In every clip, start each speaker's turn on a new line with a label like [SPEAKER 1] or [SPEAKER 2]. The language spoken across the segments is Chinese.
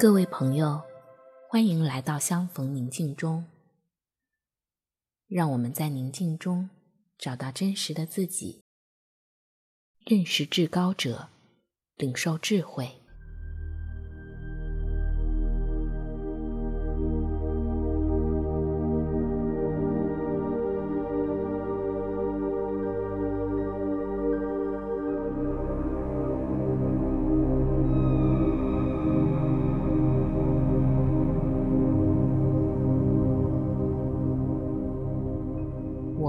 [SPEAKER 1] 各位朋友，欢迎来到相逢宁静中。让我们在宁静中找到真实的自己，认识至高者，领受智慧。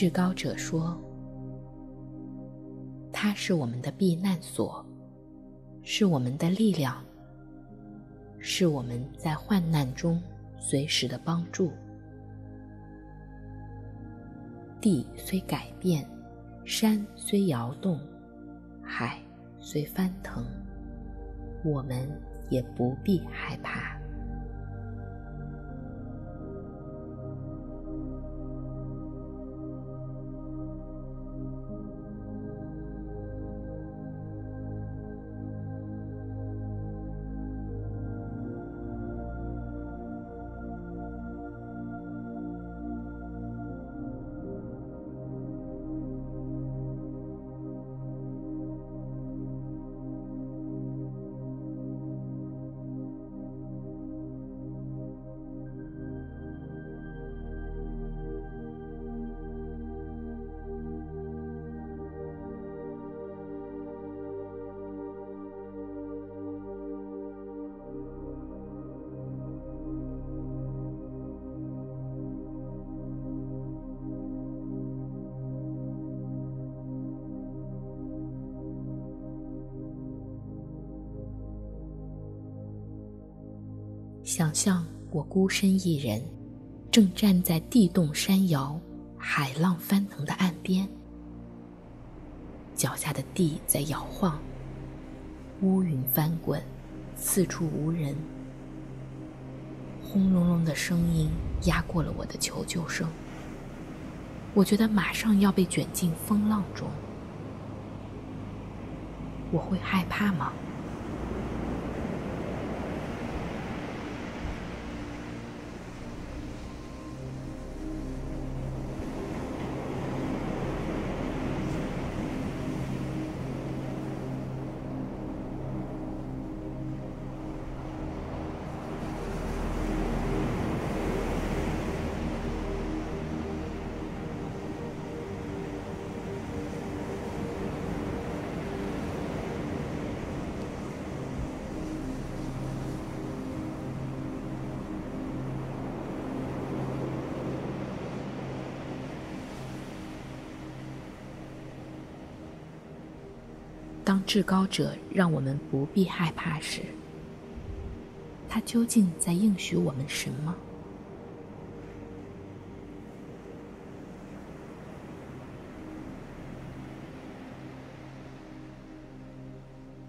[SPEAKER 1] 至高者说：“他是我们的避难所，是我们的力量，是我们在患难中随时的帮助。地虽改变，山虽摇动，海虽翻腾，我们也不必害怕。”想象我孤身一人，正站在地动山摇、海浪翻腾的岸边，脚下的地在摇晃，乌云翻滚，四处无人，轰隆隆的声音压过了我的求救声。我觉得马上要被卷进风浪中，我会害怕吗？当至高者让我们不必害怕时，他究竟在应许我们什么？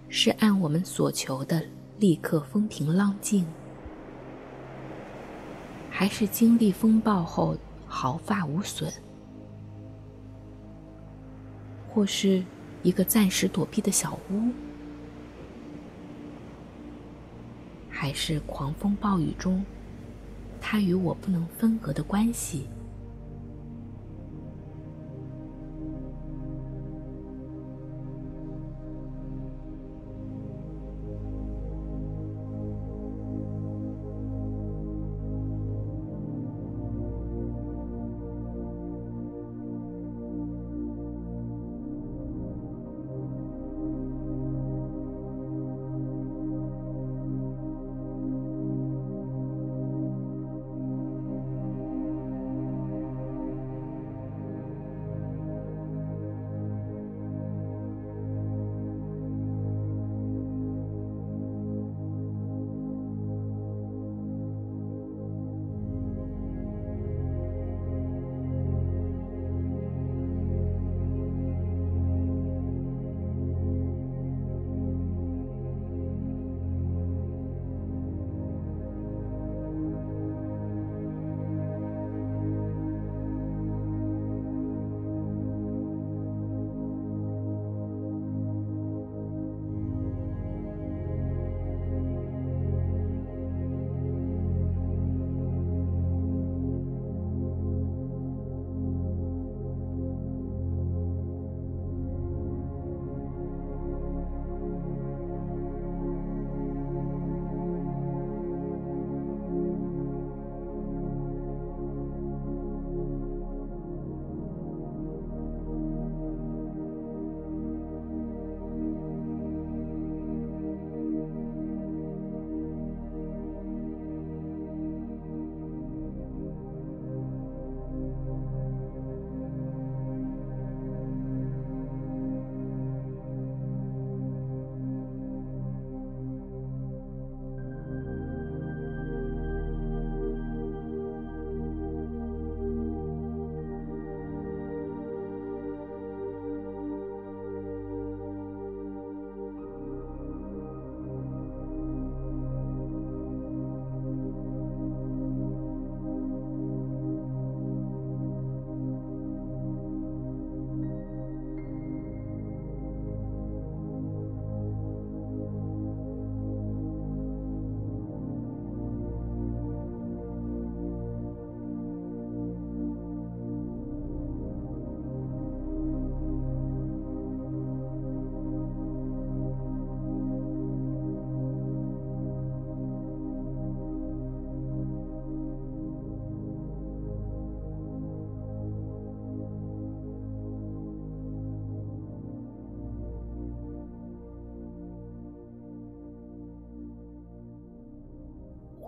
[SPEAKER 1] 是按我们所求的立刻风平浪静，还是经历风暴后毫发无损？或是一个暂时躲避的小屋，还是狂风暴雨中，他与我不能分隔的关系？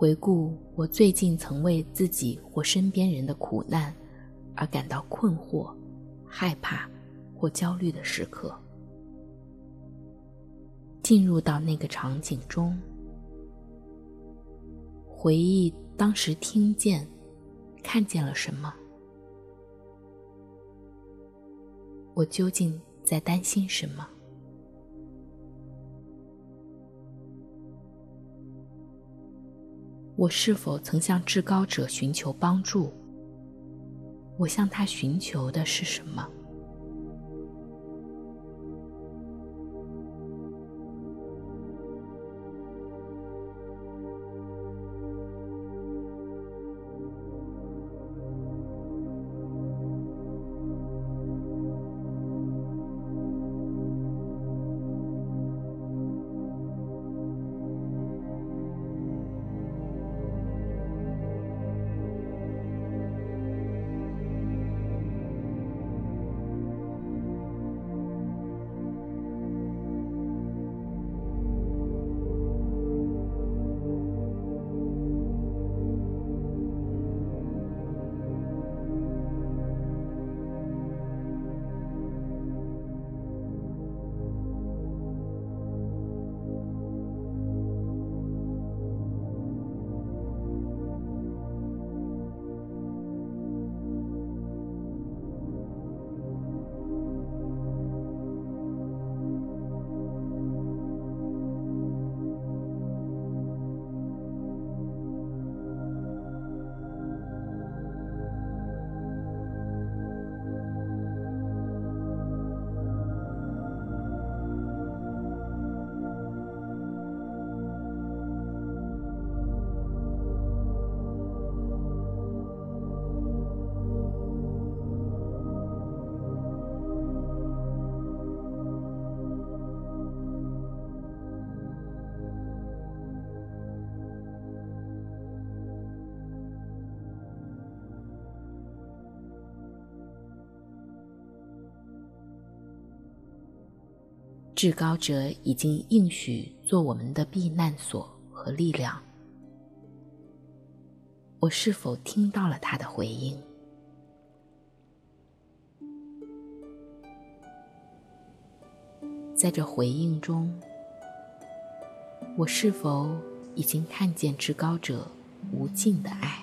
[SPEAKER 1] 回顾我最近曾为自己或身边人的苦难而感到困惑、害怕或焦虑的时刻，进入到那个场景中，回忆当时听见、看见了什么，我究竟在担心什么？我是否曾向至高者寻求帮助？我向他寻求的是什么？至高者已经应许做我们的避难所和力量。我是否听到了他的回应？在这回应中，我是否已经看见至高者无尽的爱？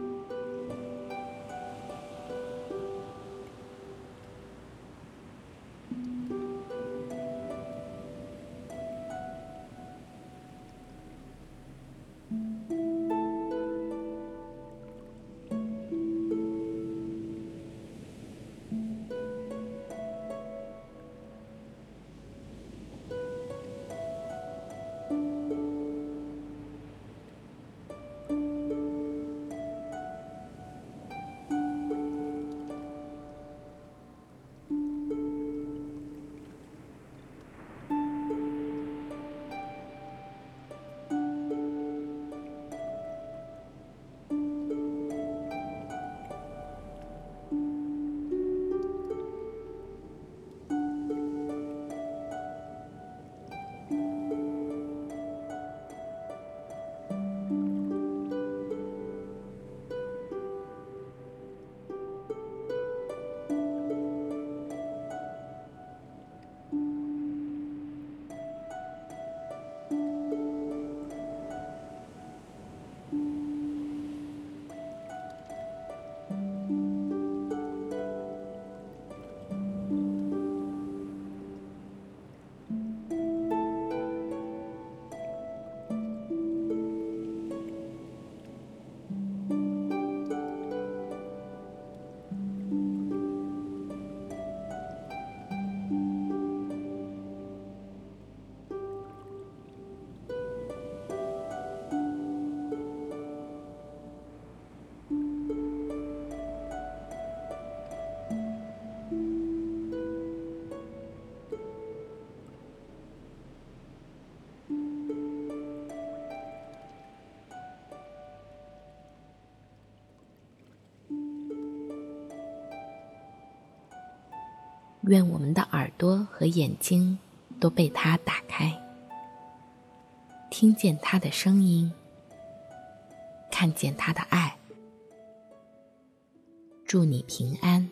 [SPEAKER 1] 愿我们的耳朵和眼睛都被他打开，听见他的声音，看见他的爱。祝你平安。